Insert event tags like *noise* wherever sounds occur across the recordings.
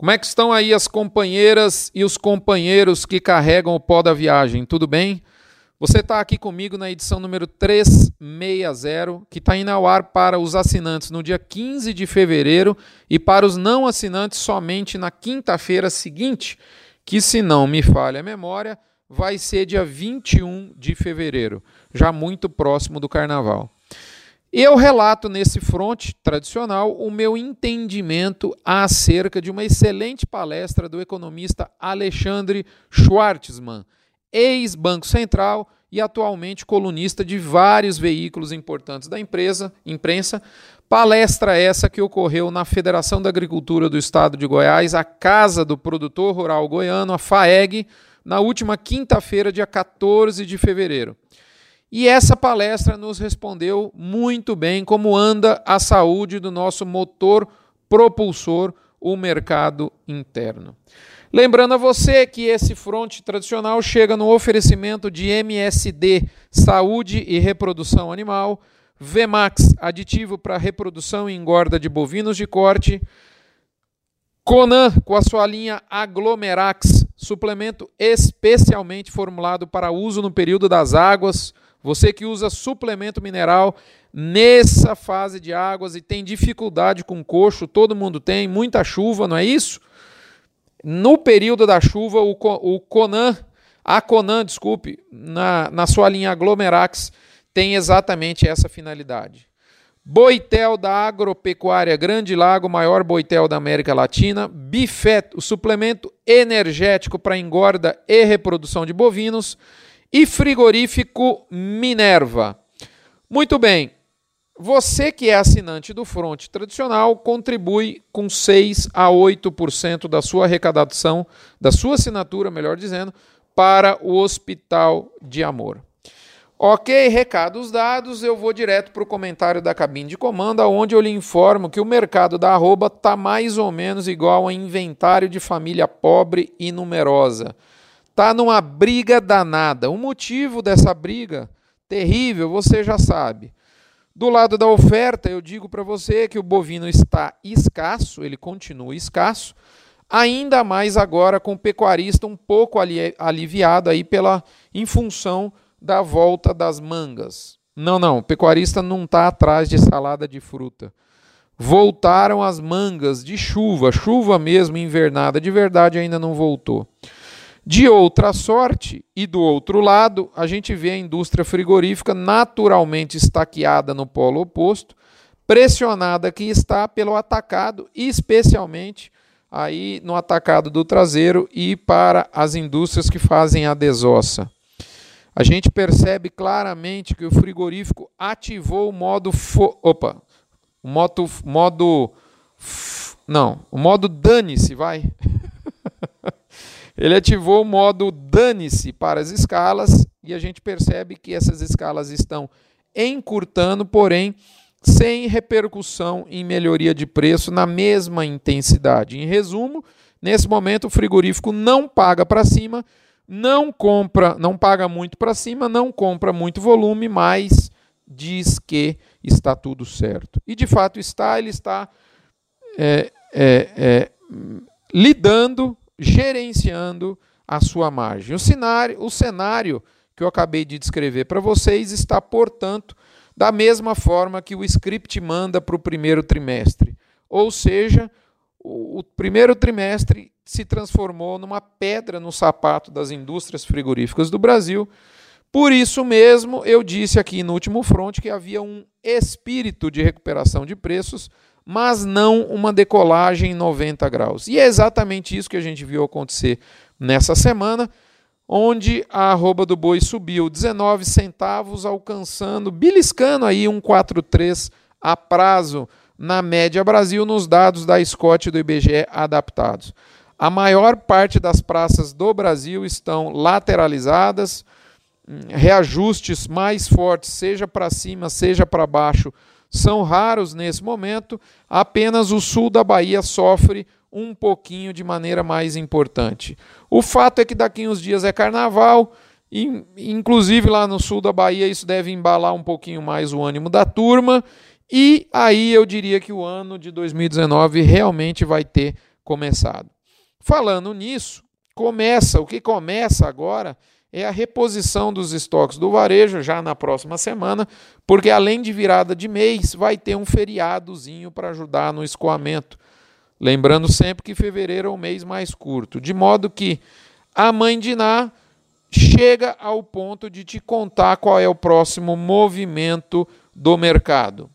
Como é que estão aí as companheiras e os companheiros que carregam o pó da viagem? Tudo bem? Você está aqui comigo na edição número 360, que está indo ao ar para os assinantes no dia 15 de fevereiro e para os não assinantes somente na quinta-feira seguinte, que, se não me falha a memória, vai ser dia 21 de fevereiro, já muito próximo do carnaval. Eu relato nesse fronte tradicional o meu entendimento acerca de uma excelente palestra do economista Alexandre Schwartzman, ex-Banco Central e atualmente colunista de vários veículos importantes da empresa, imprensa. Palestra essa que ocorreu na Federação da Agricultura do Estado de Goiás, a Casa do Produtor Rural Goiano, a FAEG, na última quinta-feira, dia 14 de fevereiro. E essa palestra nos respondeu muito bem como anda a saúde do nosso motor propulsor, o mercado interno. Lembrando a você que esse fronte tradicional chega no oferecimento de MSD, Saúde e Reprodução Animal, VMAX, aditivo para reprodução e engorda de bovinos de corte, Conan, com a sua linha Aglomerax, suplemento especialmente formulado para uso no período das águas, você que usa suplemento mineral nessa fase de águas e tem dificuldade com coxo, todo mundo tem, muita chuva, não é isso? No período da chuva, o, o Conan, a Conan, desculpe, na, na sua linha Aglomerax, tem exatamente essa finalidade. Boitel da Agropecuária Grande Lago, maior boitel da América Latina. Bifet, o suplemento energético para engorda e reprodução de bovinos e frigorífico Minerva. Muito bem. Você que é assinante do Front Tradicional contribui com 6 a 8% da sua arrecadação, da sua assinatura, melhor dizendo, para o Hospital de Amor. Ok, recados dados, eu vou direto para o comentário da cabine de comando, onde eu lhe informo que o mercado da arroba está mais ou menos igual a inventário de família pobre e numerosa está numa briga danada. O motivo dessa briga terrível você já sabe. Do lado da oferta, eu digo para você que o bovino está escasso, ele continua escasso, ainda mais agora com o pecuarista um pouco ali, aliviado aí pela em função da volta das mangas. Não, não, o pecuarista não está atrás de salada de fruta. Voltaram as mangas de chuva, chuva mesmo invernada de verdade ainda não voltou. De outra sorte, e do outro lado, a gente vê a indústria frigorífica naturalmente estaqueada no polo oposto, pressionada que está pelo atacado, especialmente aí no atacado do traseiro e para as indústrias que fazem a desossa. A gente percebe claramente que o frigorífico ativou o modo opa, o modo modo não, o modo dane-se, vai. Ele ativou o modo dane-se para as escalas e a gente percebe que essas escalas estão encurtando, porém sem repercussão em melhoria de preço na mesma intensidade. Em resumo, nesse momento o frigorífico não paga para cima, não compra, não paga muito para cima, não compra muito volume, mas diz que está tudo certo. E de fato está, ele está é, é, é, lidando gerenciando a sua margem. O cenário, o cenário que eu acabei de descrever para vocês está, portanto, da mesma forma que o script manda para o primeiro trimestre. Ou seja, o, o primeiro trimestre se transformou numa pedra no sapato das indústrias frigoríficas do Brasil. Por isso mesmo, eu disse aqui no último front que havia um espírito de recuperação de preços mas não uma decolagem em 90 graus. E é exatamente isso que a gente viu acontecer nessa semana, onde a arroba do boi subiu 19 centavos, alcançando, beliscando aí um 4,3 a prazo na média Brasil nos dados da Scott do IBGE adaptados. A maior parte das praças do Brasil estão lateralizadas, hum, reajustes mais fortes, seja para cima, seja para baixo, são raros nesse momento, apenas o sul da Bahia sofre um pouquinho de maneira mais importante. O fato é que daqui uns dias é carnaval, e, inclusive lá no sul da Bahia isso deve embalar um pouquinho mais o ânimo da turma, e aí eu diria que o ano de 2019 realmente vai ter começado. Falando nisso, começa, o que começa agora é a reposição dos estoques do varejo já na próxima semana, porque além de virada de mês, vai ter um feriadozinho para ajudar no escoamento. Lembrando sempre que fevereiro é o mês mais curto, de modo que a mãe de Ná chega ao ponto de te contar qual é o próximo movimento do mercado.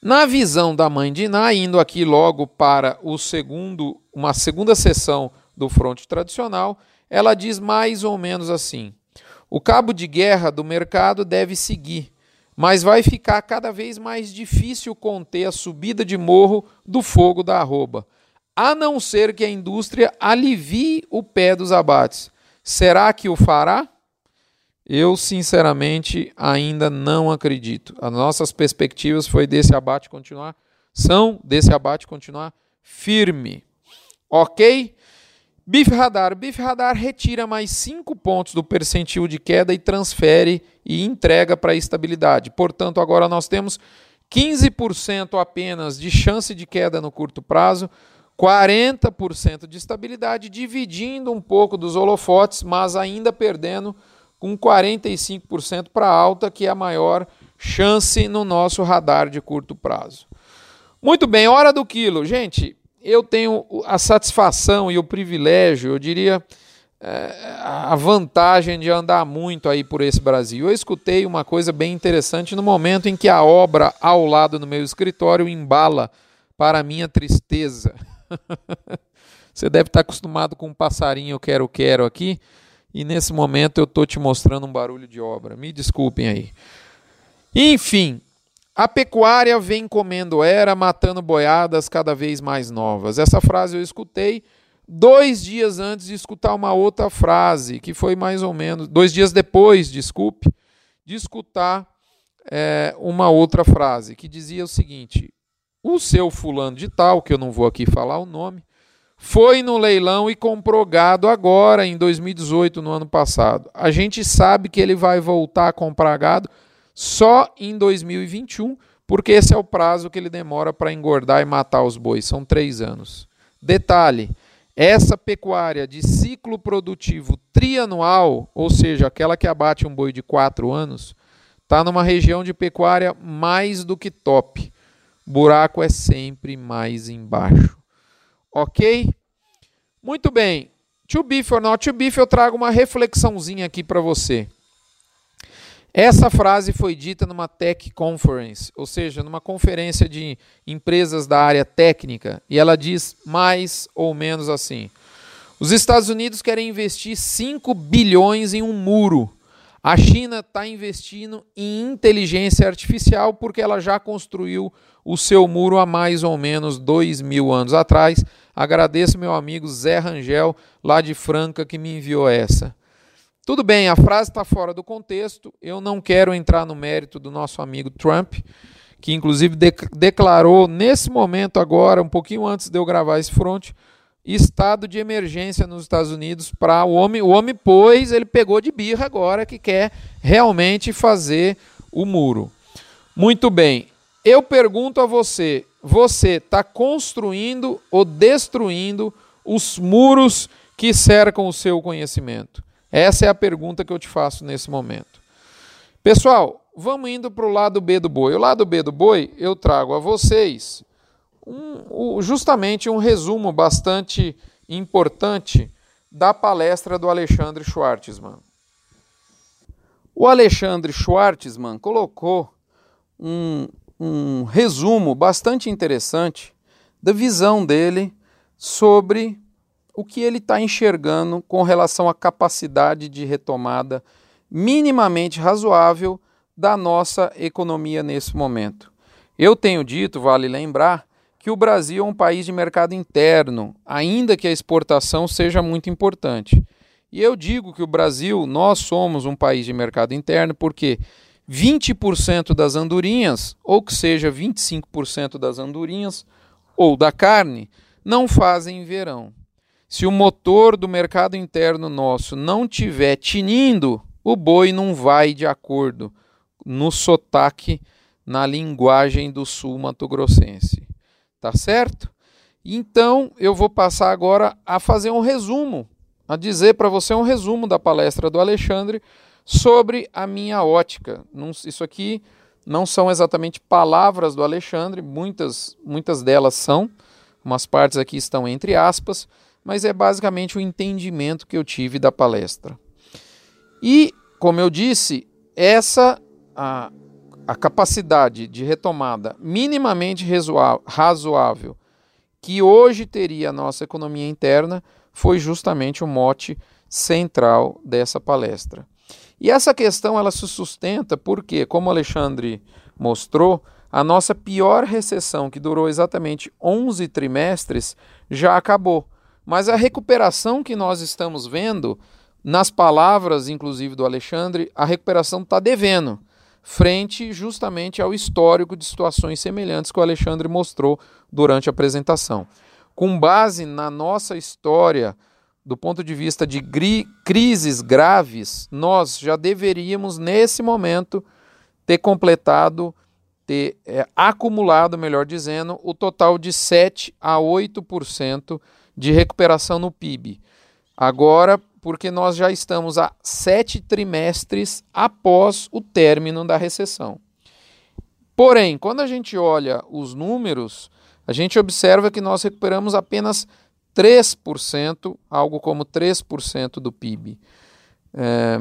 Na visão da mãe de Ná, indo aqui logo para o segundo, uma segunda sessão do fronte tradicional, ela diz mais ou menos assim: o cabo de guerra do mercado deve seguir, mas vai ficar cada vez mais difícil conter a subida de morro do fogo da arroba, a não ser que a indústria alivie o pé dos abates. Será que o fará? Eu, sinceramente, ainda não acredito. As nossas perspectivas foi desse abate continuar, são desse abate continuar firme. Ok? Bif Radar. Bif Radar retira mais 5 pontos do percentil de queda e transfere e entrega para a estabilidade. Portanto, agora nós temos 15% apenas de chance de queda no curto prazo, 40% de estabilidade, dividindo um pouco dos holofotes, mas ainda perdendo com 45% para alta, que é a maior chance no nosso radar de curto prazo. Muito bem, hora do quilo. Gente, eu tenho a satisfação e o privilégio, eu diria, é, a vantagem de andar muito aí por esse Brasil. Eu escutei uma coisa bem interessante no momento em que a obra ao lado do meu escritório embala para minha tristeza. *laughs* Você deve estar acostumado com um passarinho quero quero aqui, e nesse momento eu estou te mostrando um barulho de obra. Me desculpem aí. Enfim, a pecuária vem comendo era, matando boiadas cada vez mais novas. Essa frase eu escutei dois dias antes de escutar uma outra frase, que foi mais ou menos, dois dias depois, desculpe, de escutar é, uma outra frase, que dizia o seguinte: o seu fulano de tal, que eu não vou aqui falar o nome, foi no leilão e comprou gado agora, em 2018, no ano passado. A gente sabe que ele vai voltar a comprar gado só em 2021, porque esse é o prazo que ele demora para engordar e matar os bois, são três anos. Detalhe: essa pecuária de ciclo produtivo trianual, ou seja, aquela que abate um boi de quatro anos, está numa região de pecuária mais do que top. Buraco é sempre mais embaixo. Ok? Muito bem. To beef or not to beef, eu trago uma reflexãozinha aqui para você. Essa frase foi dita numa Tech Conference, ou seja, numa conferência de empresas da área técnica, e ela diz mais ou menos assim: Os Estados Unidos querem investir 5 bilhões em um muro. A China está investindo em inteligência artificial porque ela já construiu o seu muro há mais ou menos dois mil anos atrás. Agradeço meu amigo Zé Rangel, lá de Franca, que me enviou essa. Tudo bem, a frase está fora do contexto. Eu não quero entrar no mérito do nosso amigo Trump, que inclusive de declarou nesse momento agora, um pouquinho antes de eu gravar esse front, estado de emergência nos Estados Unidos para o homem. O homem, pois, ele pegou de birra agora que quer realmente fazer o muro. Muito bem. Eu pergunto a você: você está construindo ou destruindo os muros que cercam o seu conhecimento? Essa é a pergunta que eu te faço nesse momento. Pessoal, vamos indo para o lado B do boi. O lado B do boi, eu trago a vocês um, justamente um resumo bastante importante da palestra do Alexandre Schwartzman. O Alexandre Schwartzman colocou um, um resumo bastante interessante da visão dele sobre o que ele está enxergando com relação à capacidade de retomada minimamente razoável da nossa economia nesse momento. Eu tenho dito, vale lembrar, que o Brasil é um país de mercado interno, ainda que a exportação seja muito importante. E eu digo que o Brasil, nós somos um país de mercado interno porque 20% das andorinhas, ou que seja 25% das andorinhas ou da carne, não fazem verão. Se o motor do mercado interno nosso não tiver tinindo, o boi não vai de acordo no sotaque, na linguagem do sul mato-grossense. Tá certo? Então, eu vou passar agora a fazer um resumo, a dizer para você um resumo da palestra do Alexandre sobre a minha ótica. Isso aqui não são exatamente palavras do Alexandre, muitas, muitas delas são, umas partes aqui estão entre aspas, mas é basicamente o entendimento que eu tive da palestra. E, como eu disse, essa a, a capacidade de retomada minimamente razoável que hoje teria a nossa economia interna foi justamente o mote central dessa palestra. E essa questão ela se sustenta porque, como Alexandre mostrou, a nossa pior recessão, que durou exatamente 11 trimestres, já acabou. Mas a recuperação que nós estamos vendo, nas palavras inclusive do Alexandre, a recuperação está devendo, frente justamente ao histórico de situações semelhantes que o Alexandre mostrou durante a apresentação. Com base na nossa história, do ponto de vista de crises graves, nós já deveríamos, nesse momento, ter completado, ter é, acumulado, melhor dizendo, o total de 7 a 8% de recuperação no PIB. Agora, porque nós já estamos a sete trimestres após o término da recessão. Porém, quando a gente olha os números, a gente observa que nós recuperamos apenas 3%, algo como 3% do PIB. É,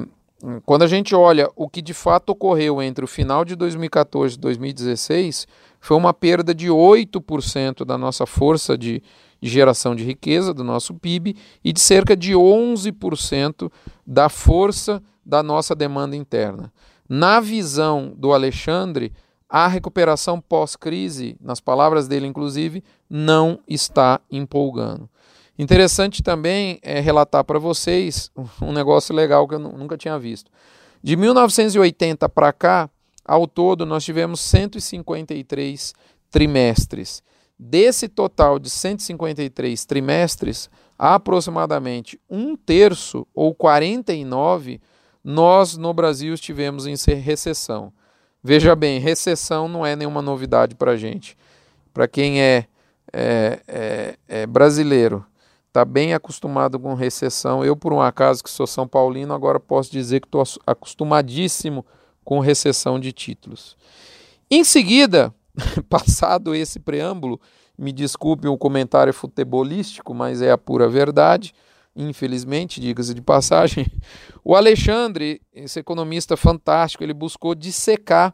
quando a gente olha o que de fato ocorreu entre o final de 2014 e 2016, foi uma perda de 8% da nossa força de, de geração de riqueza, do nosso PIB, e de cerca de 11% da força da nossa demanda interna. Na visão do Alexandre, a recuperação pós-crise, nas palavras dele inclusive, não está empolgando. Interessante também é relatar para vocês um negócio legal que eu nunca tinha visto. De 1980 para cá, ao todo, nós tivemos 153 trimestres. Desse total de 153 trimestres, aproximadamente um terço ou 49, nós no Brasil estivemos em recessão. Veja bem, recessão não é nenhuma novidade para a gente. Para quem é, é, é, é brasileiro, está bem acostumado com recessão. Eu, por um acaso, que sou São Paulino, agora posso dizer que estou acostumadíssimo com recessão de títulos. Em seguida, *laughs* passado esse preâmbulo, me desculpe o comentário futebolístico, mas é a pura verdade. Infelizmente, diga-se de passagem, *laughs* o Alexandre, esse economista fantástico, ele buscou dissecar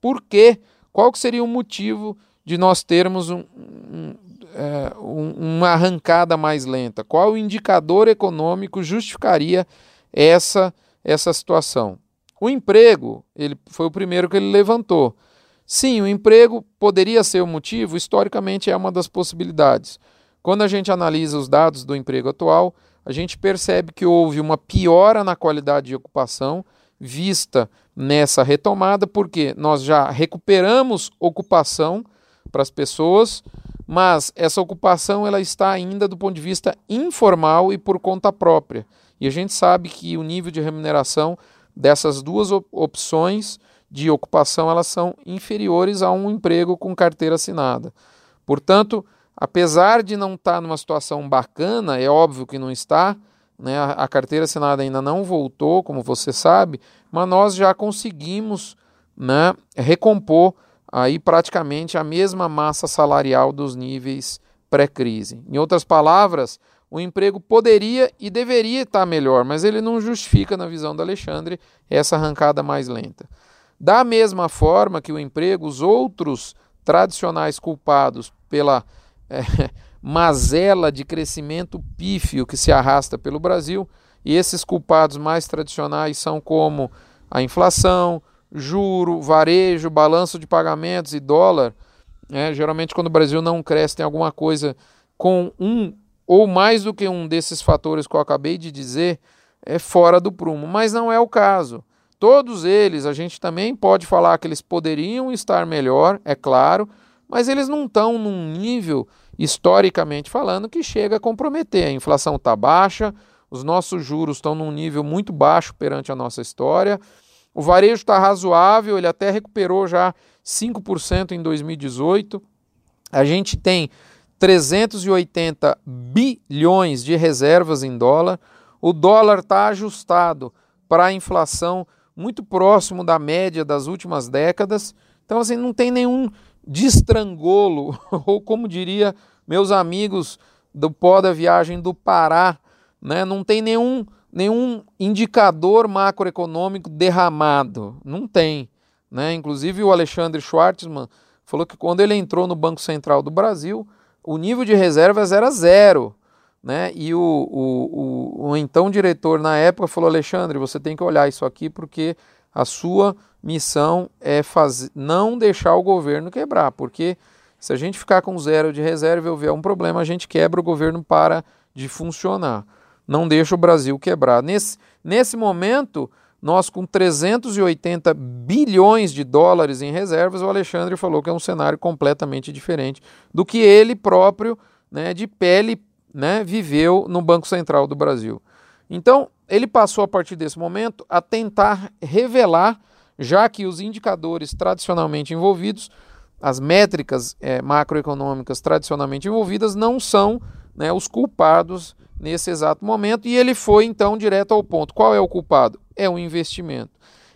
por quê, qual que seria o motivo de nós termos um, um, é, uma arrancada mais lenta? Qual indicador econômico justificaria essa, essa situação? O emprego, ele foi o primeiro que ele levantou. Sim, o emprego poderia ser o motivo, historicamente é uma das possibilidades. Quando a gente analisa os dados do emprego atual, a gente percebe que houve uma piora na qualidade de ocupação vista nessa retomada, porque nós já recuperamos ocupação para as pessoas, mas essa ocupação ela está ainda do ponto de vista informal e por conta própria. E a gente sabe que o nível de remuneração dessas duas opções de ocupação elas são inferiores a um emprego com carteira assinada. Portanto, apesar de não estar numa situação bacana, é óbvio que não está, né? a carteira assinada ainda não voltou, como você sabe, mas nós já conseguimos né, recompor aí praticamente a mesma massa salarial dos níveis pré-crise. Em outras palavras, o emprego poderia e deveria estar melhor, mas ele não justifica, na visão do Alexandre, essa arrancada mais lenta. Da mesma forma que o emprego, os outros tradicionais culpados pela é, *laughs* mazela de crescimento pífio que se arrasta pelo Brasil, e esses culpados mais tradicionais são como a inflação, juro, varejo, balanço de pagamentos e dólar, né, geralmente quando o Brasil não cresce tem alguma coisa com um ou mais do que um desses fatores que eu acabei de dizer é fora do prumo, mas não é o caso. Todos eles, a gente também pode falar que eles poderiam estar melhor, é claro, mas eles não estão num nível, historicamente falando, que chega a comprometer. A inflação está baixa, os nossos juros estão num nível muito baixo perante a nossa história. O varejo está razoável, ele até recuperou já 5% em 2018. A gente tem 380 bilhões de reservas em dólar. O dólar está ajustado para a inflação muito próximo da média das últimas décadas. Então, assim, não tem nenhum destrangolo, *laughs* ou como diria meus amigos do pó da viagem do Pará, né? não tem nenhum, nenhum indicador macroeconômico derramado. Não tem. Né? Inclusive, o Alexandre Schwartzman falou que quando ele entrou no Banco Central do Brasil, o nível de reservas era zero. Né? E o, o, o, o então diretor na época falou: Alexandre, você tem que olhar isso aqui porque a sua missão é fazer, não deixar o governo quebrar, porque se a gente ficar com zero de reserva e houver um problema, a gente quebra o governo para de funcionar. Não deixa o Brasil quebrar. Nesse, nesse momento, nós com 380 bilhões de dólares em reservas, o Alexandre falou que é um cenário completamente diferente do que ele próprio, né, de pele, né, viveu no Banco Central do Brasil. Então, ele passou a partir desse momento a tentar revelar, já que os indicadores tradicionalmente envolvidos, as métricas é, macroeconômicas tradicionalmente envolvidas, não são né, os culpados nesse exato momento, e ele foi então direto ao ponto. Qual é o culpado? É o investimento.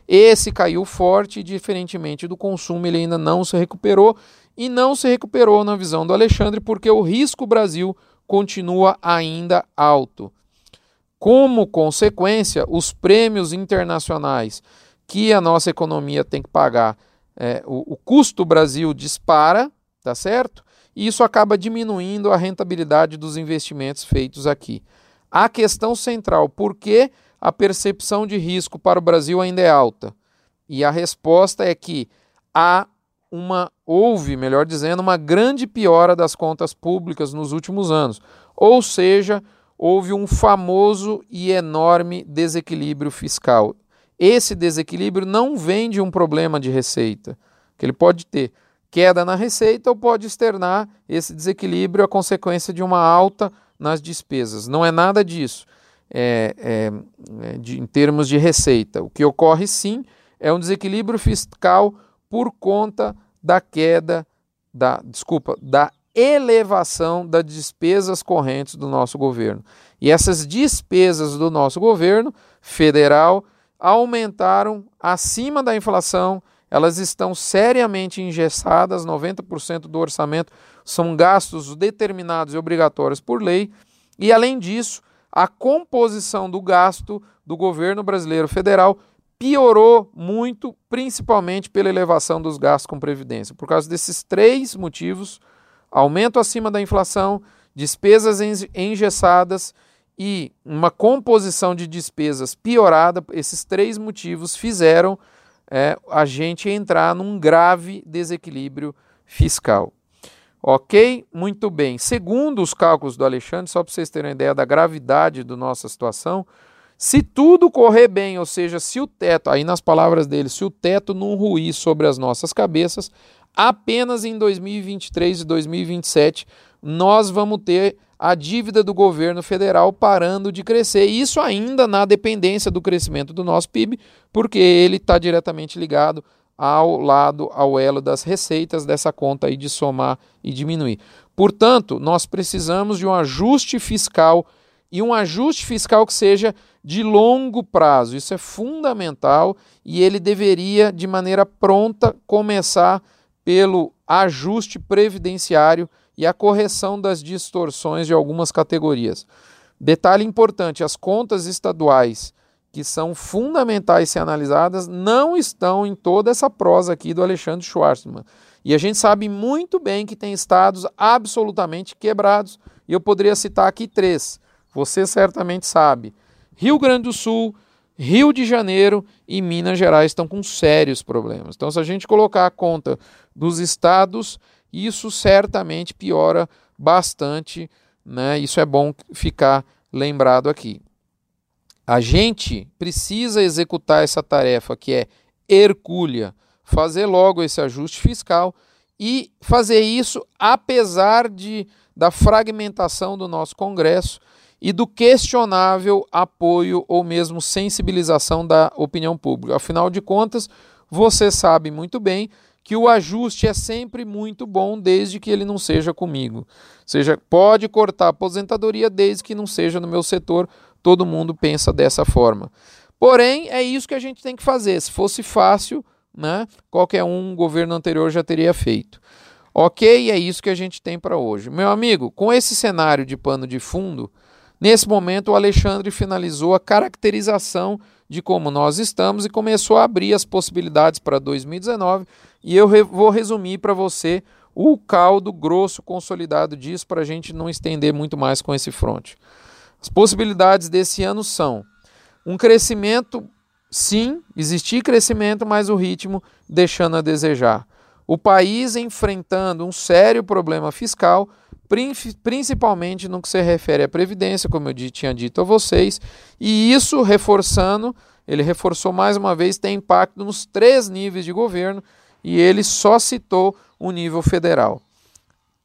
Esse caiu forte, diferentemente do consumo, ele ainda não se recuperou e não se recuperou na visão do Alexandre porque o risco Brasil continua ainda alto. Como consequência, os prêmios internacionais que a nossa economia tem que pagar, é, o, o custo Brasil dispara, tá certo? E isso acaba diminuindo a rentabilidade dos investimentos feitos aqui. A questão central, por que a percepção de risco para o Brasil ainda é alta? E a resposta é que há uma houve, melhor dizendo, uma grande piora das contas públicas nos últimos anos. Ou seja, houve um famoso e enorme desequilíbrio fiscal. Esse desequilíbrio não vem de um problema de receita, que ele pode ter queda na receita ou pode externar esse desequilíbrio a consequência de uma alta nas despesas. Não é nada disso é, é, é, de, em termos de receita. O que ocorre sim é um desequilíbrio fiscal por conta da queda da, desculpa, da elevação das despesas correntes do nosso governo. E essas despesas do nosso governo federal aumentaram acima da inflação, elas estão seriamente engessadas, 90% do orçamento são gastos determinados e obrigatórios por lei, e além disso, a composição do gasto do governo brasileiro federal piorou muito, principalmente pela elevação dos gastos com previdência. Por causa desses três motivos, aumento acima da inflação, despesas engessadas e uma composição de despesas piorada, esses três motivos fizeram é, a gente entrar num grave desequilíbrio fiscal. Ok? Muito bem. Segundo os cálculos do Alexandre, só para vocês terem uma ideia da gravidade da nossa situação, se tudo correr bem, ou seja, se o teto, aí nas palavras dele, se o teto não ruir sobre as nossas cabeças, apenas em 2023 e 2027 nós vamos ter a dívida do governo federal parando de crescer. Isso ainda na dependência do crescimento do nosso PIB, porque ele está diretamente ligado ao lado, ao elo das receitas dessa conta aí de somar e diminuir. Portanto, nós precisamos de um ajuste fiscal e um ajuste fiscal que seja de longo prazo. Isso é fundamental e ele deveria, de maneira pronta, começar pelo ajuste previdenciário e a correção das distorções de algumas categorias. Detalhe importante: as contas estaduais, que são fundamentais ser analisadas, não estão em toda essa prosa aqui do Alexandre Schwartzman. E a gente sabe muito bem que tem estados absolutamente quebrados, e eu poderia citar aqui três. Você certamente sabe: Rio Grande do Sul, Rio de Janeiro e Minas Gerais estão com sérios problemas. Então, se a gente colocar a conta dos estados, isso certamente piora bastante, né? Isso é bom ficar lembrado aqui. A gente precisa executar essa tarefa que é hercúlea, fazer logo esse ajuste fiscal e fazer isso apesar de da fragmentação do nosso Congresso e do questionável apoio ou mesmo sensibilização da opinião pública. Afinal de contas, você sabe muito bem que o ajuste é sempre muito bom desde que ele não seja comigo. Ou seja, pode cortar a aposentadoria desde que não seja no meu setor. Todo mundo pensa dessa forma. Porém, é isso que a gente tem que fazer. Se fosse fácil, né, qualquer um governo anterior já teria feito. Ok, é isso que a gente tem para hoje. Meu amigo, com esse cenário de pano de fundo, nesse momento o Alexandre finalizou a caracterização de como nós estamos e começou a abrir as possibilidades para 2019. E eu re vou resumir para você o caldo grosso consolidado disso para a gente não estender muito mais com esse fronte. As possibilidades desse ano são um crescimento, sim, existir crescimento, mas o ritmo deixando a desejar o país enfrentando um sério problema fiscal, principalmente no que se refere à Previdência, como eu tinha dito a vocês, e isso reforçando, ele reforçou mais uma vez, tem impacto nos três níveis de governo, e ele só citou o nível federal.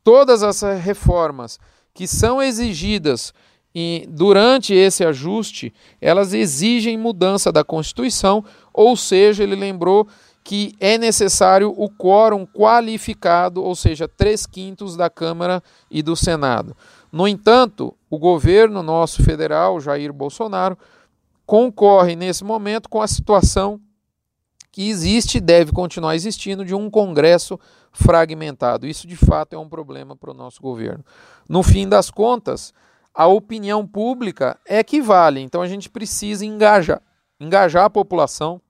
Todas as reformas que são exigidas e durante esse ajuste, elas exigem mudança da Constituição, ou seja, ele lembrou que é necessário o quórum qualificado, ou seja, três quintos da Câmara e do Senado. No entanto, o governo nosso federal, Jair Bolsonaro, concorre nesse momento com a situação que existe e deve continuar existindo de um Congresso fragmentado. Isso, de fato, é um problema para o nosso governo. No fim das contas, a opinião pública é que vale, então a gente precisa engajar, engajar a população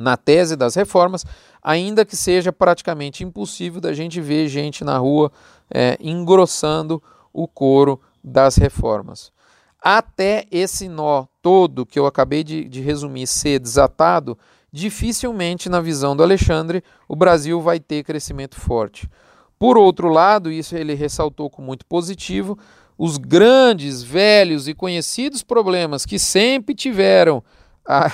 na tese das reformas, ainda que seja praticamente impossível da gente ver gente na rua é, engrossando o coro das reformas. Até esse nó todo que eu acabei de, de resumir ser desatado, dificilmente, na visão do Alexandre, o Brasil vai ter crescimento forte. Por outro lado, isso ele ressaltou com muito positivo, os grandes, velhos e conhecidos problemas que sempre tiveram a,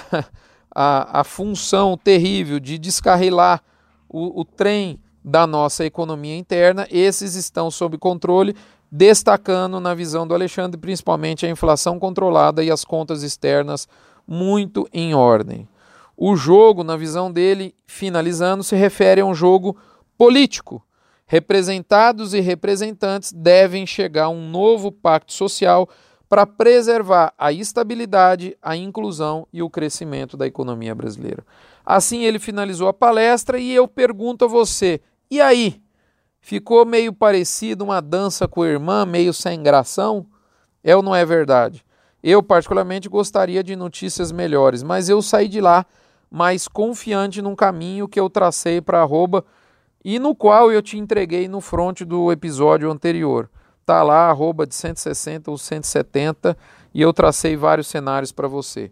a, a função terrível de descarrilar o, o trem da nossa economia interna, esses estão sob controle, destacando na visão do Alexandre principalmente a inflação controlada e as contas externas muito em ordem. O jogo, na visão dele, finalizando, se refere a um jogo político. Representados e representantes devem chegar a um novo pacto social para preservar a estabilidade, a inclusão e o crescimento da economia brasileira. Assim ele finalizou a palestra e eu pergunto a você: e aí? Ficou meio parecido uma dança com a irmã, meio sem gração? É ou não é verdade? Eu, particularmente, gostaria de notícias melhores, mas eu saí de lá mais confiante num caminho que eu tracei para arroba e no qual eu te entreguei no front do episódio anterior tá lá, arroba de 160 ou 170, e eu tracei vários cenários para você.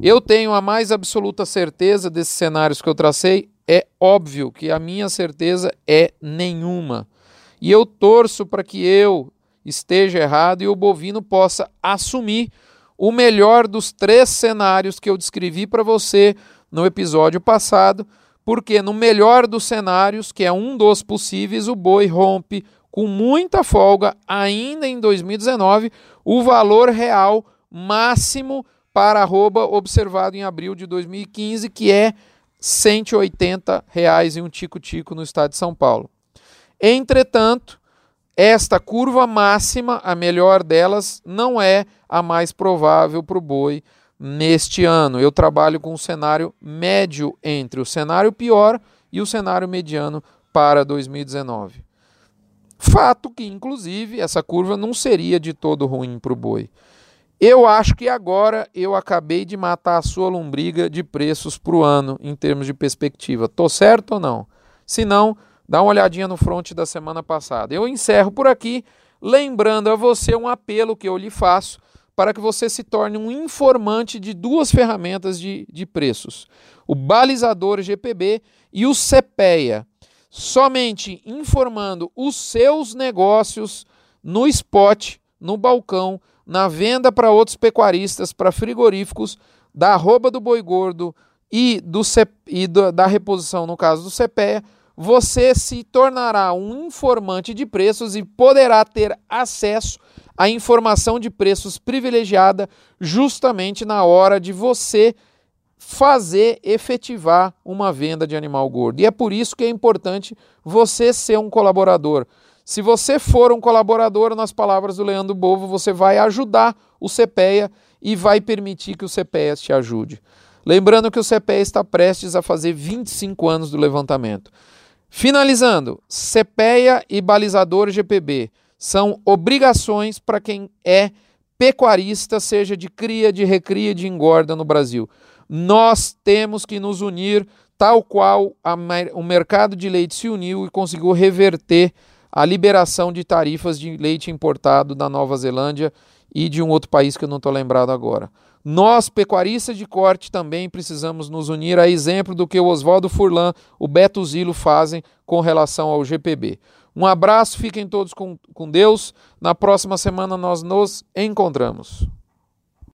Eu tenho a mais absoluta certeza desses cenários que eu tracei, é óbvio que a minha certeza é nenhuma. E eu torço para que eu esteja errado e o bovino possa assumir o melhor dos três cenários que eu descrevi para você no episódio passado, porque no melhor dos cenários, que é um dos possíveis, o boi rompe com muita folga, ainda em 2019, o valor real máximo para arroba observado em abril de 2015, que é 180 reais em um tico-tico no estado de São Paulo. Entretanto, esta curva máxima, a melhor delas, não é a mais provável para o boi neste ano. Eu trabalho com um cenário médio entre o cenário pior e o cenário mediano para 2019. Fato que, inclusive, essa curva não seria de todo ruim para o boi. Eu acho que agora eu acabei de matar a sua lombriga de preços para o ano em termos de perspectiva. Tô certo ou não? Se não, dá uma olhadinha no front da semana passada. Eu encerro por aqui, lembrando a você um apelo que eu lhe faço para que você se torne um informante de duas ferramentas de, de preços: o balizador GPB e o CPEA somente informando os seus negócios no spot, no balcão, na venda para outros pecuaristas, para frigoríficos, da arroba do boi gordo e, do e do, da reposição, no caso do CPE, você se tornará um informante de preços e poderá ter acesso à informação de preços privilegiada justamente na hora de você fazer efetivar uma venda de animal gordo. E é por isso que é importante você ser um colaborador. Se você for um colaborador, nas palavras do Leandro Bovo, você vai ajudar o CPEA e vai permitir que o CPEA te ajude. Lembrando que o CPEA está prestes a fazer 25 anos do levantamento. Finalizando, CPEA e balizador GPB são obrigações para quem é pecuarista, seja de cria, de recria, de engorda no Brasil. Nós temos que nos unir, tal qual a, o mercado de leite se uniu e conseguiu reverter a liberação de tarifas de leite importado da Nova Zelândia e de um outro país que eu não estou lembrado agora. Nós, pecuaristas de corte, também precisamos nos unir a exemplo do que o Oswaldo Furlan, o Beto Zilo fazem com relação ao GPB. Um abraço, fiquem todos com, com Deus. Na próxima semana nós nos encontramos.